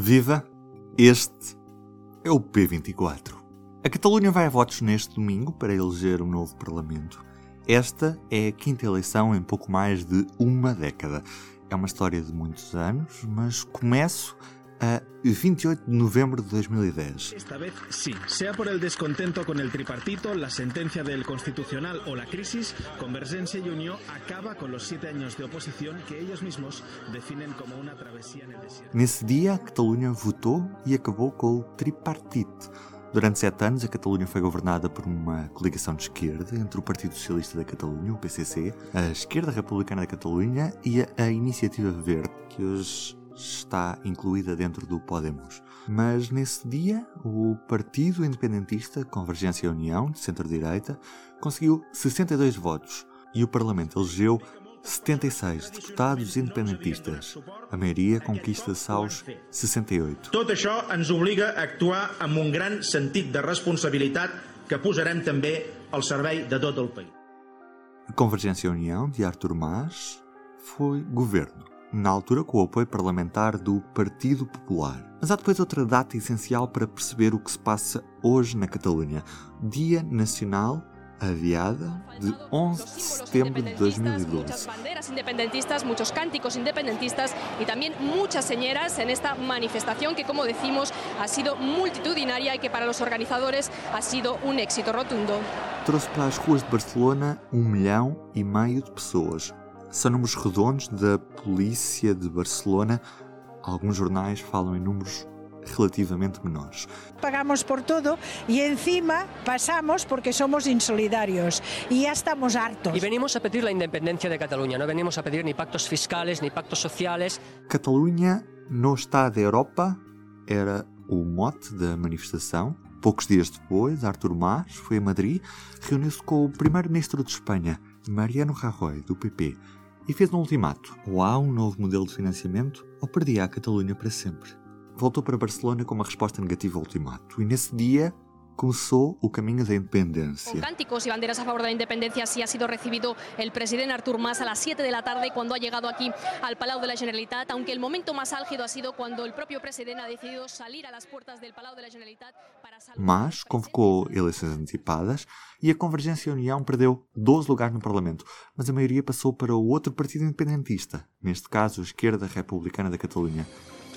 Viva! Este é o P24. A Catalunha vai a votos neste domingo para eleger um novo Parlamento. Esta é a quinta eleição em pouco mais de uma década. É uma história de muitos anos, mas começo a 28 de novembro de 2010. Esta vez sí, sea por el descontento con el tripartito, la sentencia del Constitucional o la crisis, Convergencia y Unión acaba con los siete años de oposición que ellos mismos definen como una travesía en el desierto. Nesse dia, a Catalunha votou e acabou com o tripartite. Durante sete anos, a Catalunha foi governada por uma coligação de esquerda entre o Partido Socialista da Catalunha, o PCC, a Esquerda Republicana da Catalunha e a Iniciativa Verde, que hoje está incluída dentro do Podemos. Mas nesse dia, o Partido Independentista Convergência e União, de centro-direita, conseguiu 62 votos e o Parlamento elegeu 76 deputados independentistas. A maioria conquista-se aos 68. Tot això ens obliga a actuar amb un gran sentit de responsabilitat que posarem també al servei de tot el país. A Convergência e União, de Artur Mas, foi governo na altura com o apoio parlamentar do Partido Popular. Mas há depois outra data essencial para perceber o que se passa hoje na Catalunha: Dia Nacional adiada de 11 de setembro de 2012. Muchas banderas independentistas, muchos cánticos independentistas y también muchas señeras en esta manifestación que, como decimos, ha sido multitudinaria y que para los organizadores ha sido un éxito rotundo. Trouxe para as ruas de Barcelona um milhão e meio de pessoas. São números redondos da polícia de Barcelona. Alguns jornais falam em números relativamente menores. Pagamos por todo y encima pasamos porque somos insolidarios y ya estamos hartos. Y venimos a pedir la independencia de Cataluña, no venimos a pedir ni pactos fiscales ni pactos sociales. Catalunha não está da Europa era o mote da manifestação. Poucos dias depois, Artur Mas foi a Madrid, reuniu-se com o primeiro-ministro de Espanha, Mariano Rajoy, do PP, e fez um ultimato. Ou há um novo modelo de financiamento, ou perdia a Catalunha para sempre. Voltou para Barcelona com uma resposta negativa ao ultimato, e nesse dia começou o caminho da independência. cánticos y banderas a favor de la independencia así ha sido recibido el presidente Artur Mas a las 7 de la tarde cuando ha llegado aquí al Palau de la Generalitat, aunque el momento más álgido ha sido cuando el propio presidente ha decidido salir a las puertas del Palau de la Generalitat para saludar Mas convocou eleições antecipadas e a Convergência e a União perdeu 12 lugares no Parlamento, mas a maioria passou para o outro partido independentista, neste caso a Esquerda Republicana da Catalunha.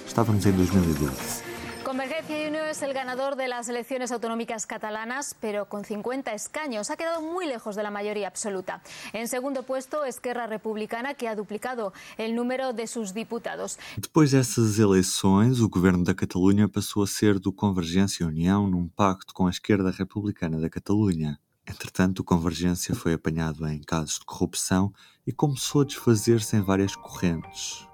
Estávamos em 2012. Convergencia y Unión es el ganador de las elecciones autonómicas catalanas, pero con 50 escaños. Ha quedado muy lejos de la mayoría absoluta. En segundo puesto, Esquerra Republicana, que ha duplicado el número de sus diputados. Depois dessas eleições, o governo da Catalunha passou a ser do Convergência e União num pacto com a Esquerda Republicana da Catalunha. Entretanto, o Convergência foi apanhado em casos de corrupção e começou a desfazer-se em várias correntes.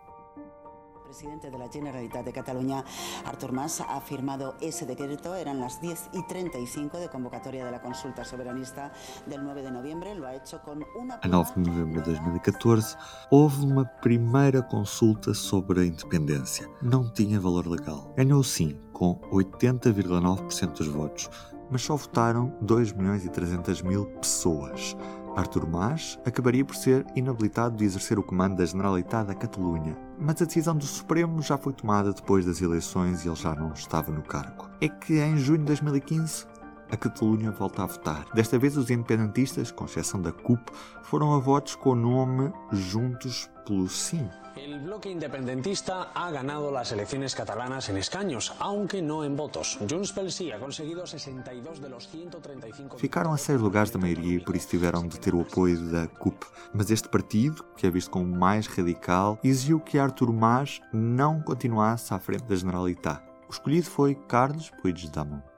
Presidente de la Generalitat de Cataluña, Artur Mas, ha firmado ese decreto. Eran las 10 y 35 de convocatoria de la consulta soberanista del 9 de noviembre. Lo ha hecho con una. A 9 de novembro de 2014, houve uma primeira consulta sobre a independência. Não tinha valor legal. Ganhou sim, com 80,9% dos votos, mas só votaram 2 milhões e 300 mil pessoas. Artur Mas acabaria por ser inabilitado de exercer o comando da Generalitat da Catalunha, mas a decisão do Supremo já foi tomada depois das eleições e ele já não estava no cargo. É que em junho de 2015 a Catalunha volta a votar. Desta vez, os independentistas, com exceção da CUP, foram a votos com o nome Juntos pelo Sim. El bloque independentista ha ganado las elecciones catalanas en escaños, aunque no en votos. Junts pel Sí ha conseguido 62 de los 135 Ficaram a seis lugares da maioria e por isso tiveram de ter o apoio da CUP. Mas este partido, que é visto como mais radical, exigiu que Artur Mas não continuasse à frente da Generalitat. O escolhido foi Carlos Puigdemont.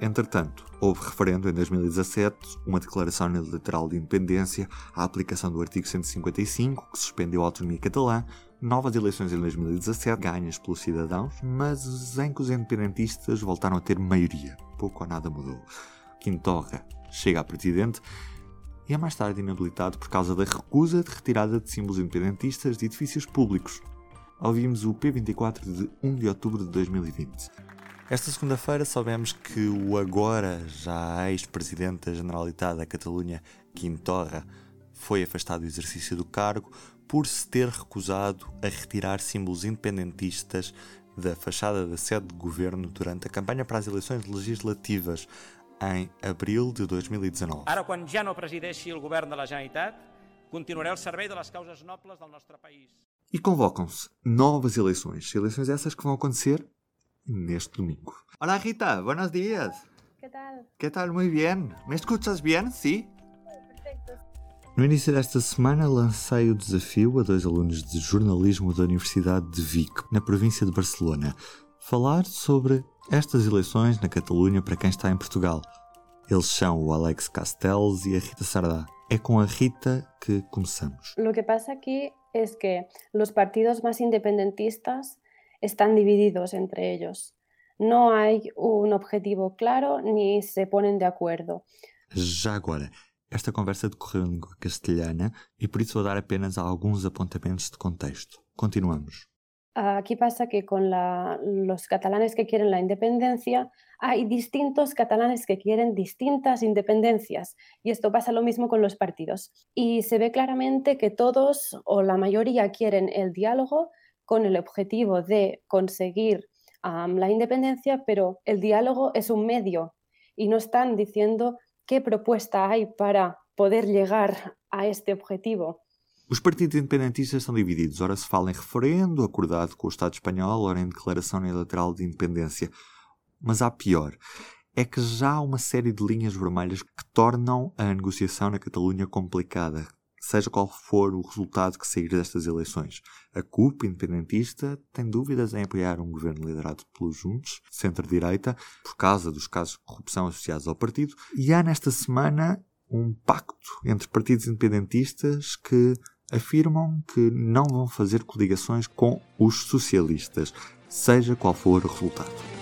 Entretanto, houve referendo em 2017, uma declaração unilateral de independência, a aplicação do artigo 155, que suspendeu a autonomia catalã, novas eleições em 2017, ganhas pelos cidadãos, mas os independentistas voltaram a ter maioria. Pouco ou nada mudou. Quintorra chega a presidente e é mais tarde inabilitado por causa da recusa de retirada de símbolos independentistas de edifícios públicos. Ouvimos o P24 de 1 de outubro de 2020. Esta segunda-feira soubemos que o agora já ex-presidente da Generalitat da Catalunha, Quintorra, foi afastado do exercício do cargo por se ter recusado a retirar símbolos independentistas da fachada da sede de governo durante a campanha para as eleições legislativas em abril de 2019. Ara, quan ja no presideixi el govern de la Generalitat, continuaré al servei de les causes nobles del nostre país. E convocam-se novas eleições. Eleições essas que vão acontecer neste domingo. Olá Rita, buenos días. ¿Qué tal? ¿Qué tal? Muy bien. ¿Me escuchas bien? Sí? Perfecto. No início desta semana lancei o desafio a dois alunos de jornalismo da Universidade de Vic, na província de Barcelona, falar sobre estas eleições na Catalunha para quem está em Portugal. Eles são o Alex Castells e a Rita Sardá. É com a Rita que começamos. Lo que pasa aquí es que los partidos más independentistas están divididos entre ellos. No hay un objetivo claro ni se ponen de acuerdo. Já agora, esta conversa decorreu em língua castelhana e por isso vou dar apenas alguns apontamentos de contexto. Continuamos. Aquí pasa que con la- los catalanes que quieren la independencia, hay distintos catalanes que quieren distintas independencias. Y esto pasa lo mismo con los partidos. Y se ve claramente que todos o la mayoría quieren el diálogo con el objetivo de conseguir am, la independencia, pero el diálogo es un medio y no están diciendo qué propuesta hay para poder llegar a este objetivo. Os partidos independentistas estão divididos. Ora se fala em referendo acordado com o Estado espanhol, ora em declaração unilateral de independência. Mas há pior. É que já há uma série de linhas vermelhas que tornam a negociação na Catalunha complicada, seja qual for o resultado que sair destas eleições. A CUP, independentista, tem dúvidas em apoiar um governo liderado pelos Juntos, centro-direita, por causa dos casos de corrupção associados ao partido, e há nesta semana um pacto entre partidos independentistas que afirmam que não vão fazer coligações com os socialistas, seja qual for o resultado.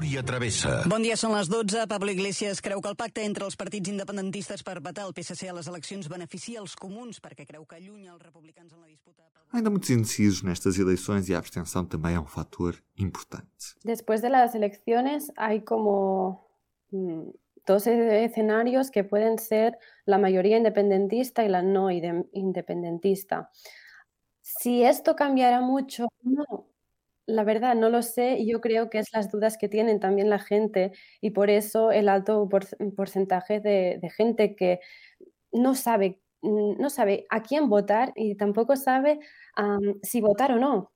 Núria Travessa. Bon dia, són les 12. Pablo Iglesias creu que el pacte entre els partits independentistes per vetar el PSC a les eleccions beneficia els comuns perquè creu que allunya els republicans en la disputa. Ainda muitos indecisos nestas eleições e a abstenção também é um fator importante. Después de las elecciones hay como mm, dos e- escenarios que pueden ser la mayoría independentista y la no independentista. Si esto cambiará mucho, no. La verdad, no lo sé yo creo que es las dudas que tienen también la gente y por eso el alto por- porcentaje de, gente que no sabe, mm, no sabe a quién votar y tampoco sabe si votar o no.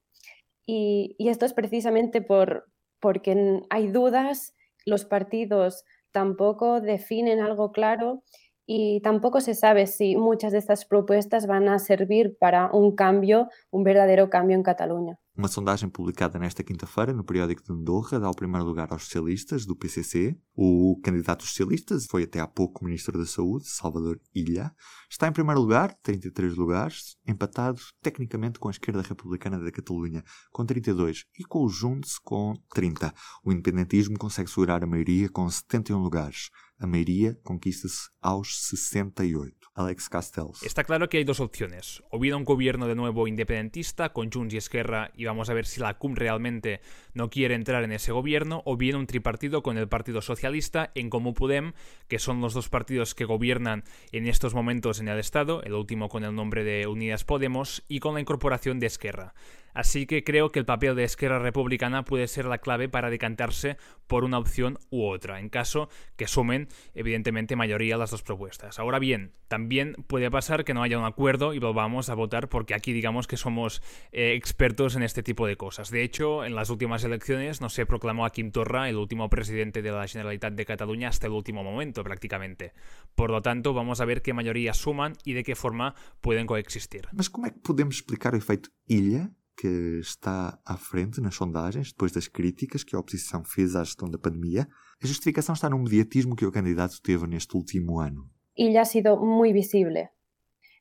Y, y esto es precisamente por, porque hay dudas, los partidos tampoco definen algo claro y tampoco se sabe si muchas de estas propuestas van a servir para un cambio, un verdadero cambio en Cataluña. Uma sondagem publicada nesta quinta-feira no periódico de Andorra dá o primeiro lugar aos socialistas do PCC. O candidato dos socialistas foi até há pouco ministro da Saúde, Salvador Ilha. Está em primeiro lugar, 33 lugares, empatado tecnicamente com a esquerda republicana da Catalunha, com 32, e com o Junts com 30. O independentismo consegue segurar a maioria com 71 lugares. A maioria conquista-se aos 68. Alex Castells. Está claro que hay dos opciones. O bien un gobierno de nuevo independentista con Junts y Esquerra y vamos a ver si la CUM realmente no quiere entrar en ese gobierno, o bien un tripartido con el Partido Socialista en Comú Podem, que son los dos partidos que gobiernan en estos momentos en el Estado, el último con el nombre de Unidas Podemos, y con la incorporación de Esquerra. Así que creo que el papel de Esquerra Republicana puede ser la clave para decantarse por una opción u otra, en caso que sumen, evidentemente, mayoría las dos propuestas. Ahora bien, también puede pasar que no haya un acuerdo y volvamos a votar porque aquí digamos que somos eh, expertos en este tipo de cosas. De hecho, en las últimas elecciones no se proclamó a Quim Torra el último presidente de la Generalitat de Cataluña hasta el último momento, prácticamente. Por lo tanto, vamos a ver qué mayorías suman y de qué forma pueden coexistir. Mas podemos explicar o efeito ilha que está à frente nas sondagens, depois das críticas que a oposição fez à gestão da pandemia? A justificação está no mediatismo que o candidato teve neste último ano. Y ya ha sido muy visible.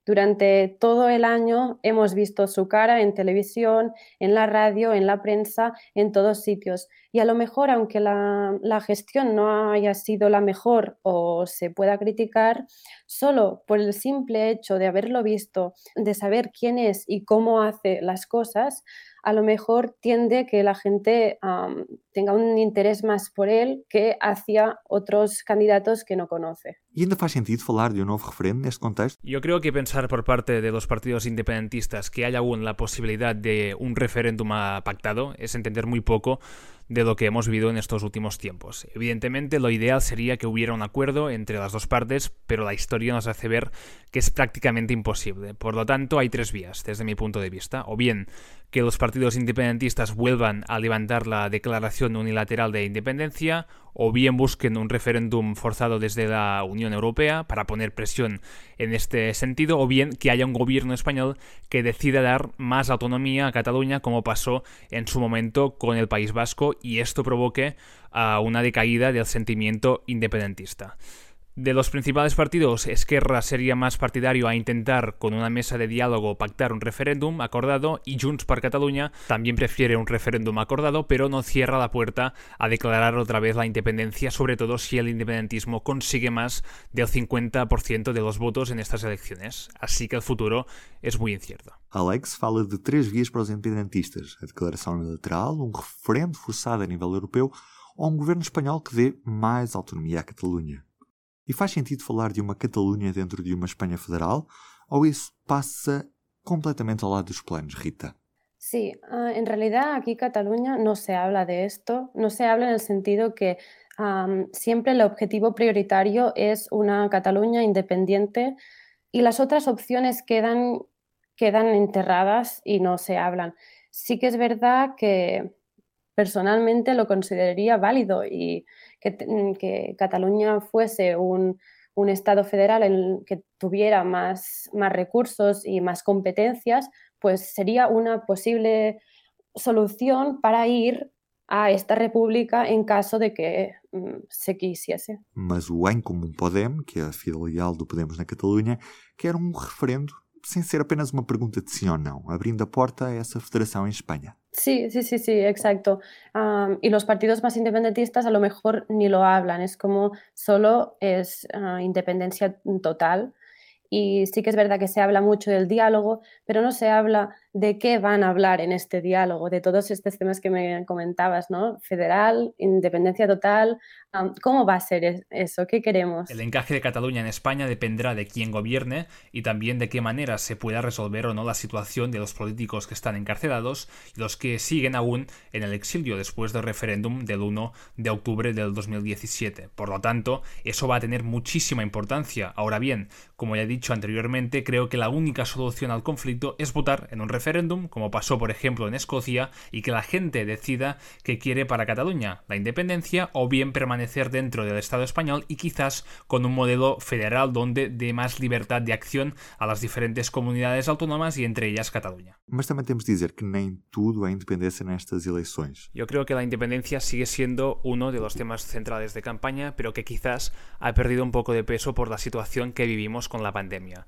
Durante todo el año hemos visto su cara en televisión, en la radio, en la prensa, en todos sitios. Y a lo mejor, aunque la, gestión no haya sido la mejor o se pueda criticar, solo por el simple hecho de haberlo visto, de saber quién es y cómo hace las cosas, a lo mejor tiende que la gente tenga un interés más por él que hacia otros candidatos que no conoce. E ainda faz sentido falar de um novo referendo neste contexto? Yo creo que pensar por parte de los partidos independentistas que haya aún la posibilidad de un referéndum pactado es entender muy poco de lo que hemos vivido en estos últimos tiempos. Evidentemente, lo ideal sería que hubiera un acuerdo entre las dos partes, pero la historia nos hace ver que es prácticamente imposible. Por lo tanto, hay tres vías, desde mi punto de vista. O bien que los partidos independentistas vuelvan a levantar la declaración unilateral de independencia, o bien busquen un referéndum forzado desde la Unión Europea para poner presión en este sentido, o bien que haya un gobierno español que decida dar más autonomía a Cataluña, como pasó en su momento con el País Vasco, y esto provoque uh, una decaída del sentimiento independentista. De los principales partidos, Esquerra sería más partidario a intentar con una mesa de diálogo pactar un referéndum acordado y Junts per Catalunya también prefiere un referéndum acordado, pero no cierra la puerta a declarar otra vez la independencia, sobre todo si el independentismo consigue más del 50% de los votos en estas elecciones. Así que el futuro es muy incierto. Alex fala de tres vías para los independentistas: a declaración unilateral, un referendo forzado a nivel europeo o un gobierno español que dé más autonomía a Cataluña. E faz sentido falar de uma Catalunha dentro de uma Espanha federal? ¿O eso pasa completamente al lado de los planos, Rita? Sí, uh, en realidad aquí Cataluña no se habla de esto, no se habla en el sentido que um, siempre el objetivo prioritario es una Cataluña independiente y las otras opciones quedan, quedan enterradas y no se hablan. Sí que es verdad que personalmente lo consideraría válido y Mm, que, Cataluña fuese un, Estado federal en que tuviera más, recursos y más competencias, pues sería una posible solución para ir a esta república en caso de que mm, se quisiese. Mas o Em Comum Podem, que é a filial do Podemos na Catalunha, quer um referendo sem ser apenas uma pergunta de sim ou não, abrindo a porta a essa federação em Espanha. Sí, sí, sí, sí, exacto. Um, y los partidos más independentistas a lo mejor ni lo hablan, es como solo es uh, independencia total. Y sí que es verdad que se habla mucho del diálogo, pero no se habla de qué van a hablar en este diálogo, de todos estos temas que me comentabas, ¿no? Federal, independencia total, ¿cómo va a ser eso? ¿Qué queremos? El encaje de Cataluña en España dependerá de quién gobierne y también de qué manera se pueda resolver o no la situación de los políticos que están encarcelados y los que siguen aún en el exilio después del referéndum del 1 de octubre del 2017. Por lo tanto, eso va a tener muchísima importancia. Ahora bien, como ya he dicho anteriormente, creo que la única solución al conflicto es votar en un referéndum referéndum, como pasó por ejemplo en Escocia, y que la gente decida qué quiere para Cataluña, la independencia o bien permanecer dentro del Estado español y quizás con un modelo federal donde dé más libertad de acción a las diferentes comunidades autónomas y entre ellas Cataluña. Mas también tenemos que decir que nem tudo é independencia nestas eleições. Yo creo que la independencia sigue siendo uno de los temas centrales de campaña, pero que quizás ha perdido un poco de peso por la situación que vivimos con la pandemia.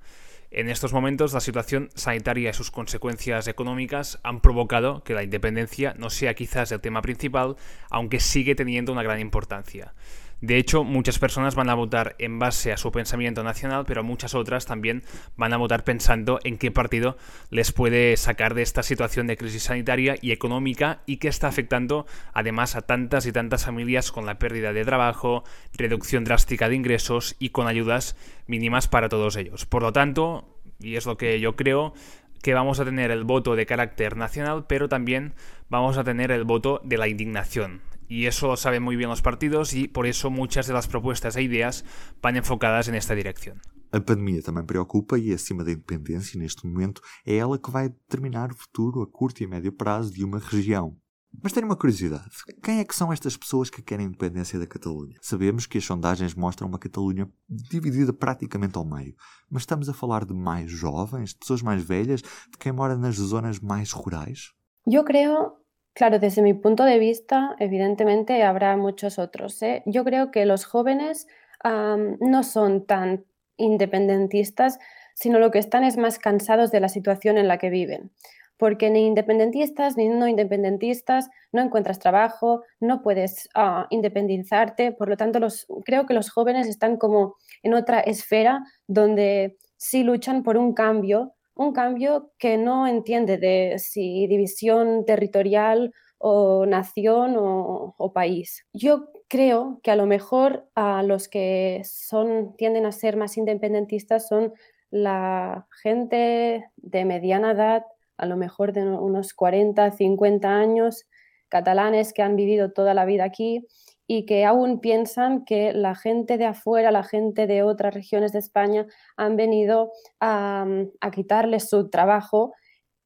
En estos momentos, la situación sanitaria y sus consecuencias económicas han provocado que la independencia no sea quizás el tema principal, aunque sigue teniendo una gran importancia. De hecho, muchas personas van a votar en base a su pensamiento nacional, pero muchas otras también van a votar pensando en qué partido les puede sacar de esta situación de crisis sanitaria y económica y que está afectando además a tantas y tantas familias con la pérdida de trabajo, reducción drástica de ingresos y con ayudas mínimas para todos ellos. Por lo tanto, y es lo que yo creo, que vamos a tener el voto de carácter nacional, pero también vamos a tener el voto de la indignación. Y eso lo saben muy bien los partidos y por eso muchas de las propuestas e ideas van enfocadas en esta dirección. A pandemia também preocupa e, acima da independência, neste momento, é ela que vai determinar o futuro a curto e médio prazo de uma região. Mas tenho uma curiosidade: quem é que são estas pessoas que querem a independência da Catalunha? Sabemos que as sondagens mostram uma Catalunha dividida praticamente ao meio, mas estamos a falar de mais jovens, de pessoas mais velhas, de quem mora nas zonas mais rurais? Eu creio Claro, desde mi punto de vista, evidentemente habrá muchos otros. ¿eh? Yo creo que los jóvenes no son tan independentistas, sino lo que están es más cansados de la situación en la que viven. Porque ni independentistas ni no independentistas no encuentras trabajo, no puedes ah, independizarte. Por lo tanto, los, creo que los jóvenes están como en otra esfera donde sí luchan por un cambio un cambio que no entiende de si división territorial o nación o, país. Yo creo que a lo mejor a los que son, tienden a ser más independentistas son la gente de mediana edad, a lo mejor de unos 40, 50 años, catalanes que han vivido toda la vida aquí y que aún piensan que la gente de afuera, la gente de otras regiones de España han venido a, quitarles su trabajo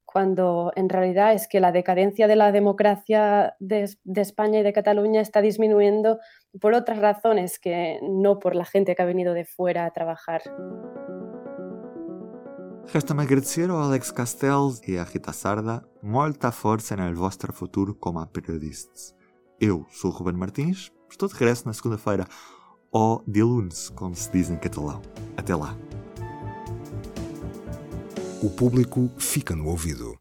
cuando en realidad es que la decadencia de la democracia de, España y de Cataluña está disminuyendo por otras razones que no por la gente que ha venido de fuera a trabajar. Resta-me agradecer ao Alex Castells e à Rita Sarda molta força no vosso futuro como periodistas. Eu sou o Ruben Martins, estou de regresso na segunda-feira, ou de lunes, como se diz em catalão. Até lá. O público fica no ouvido.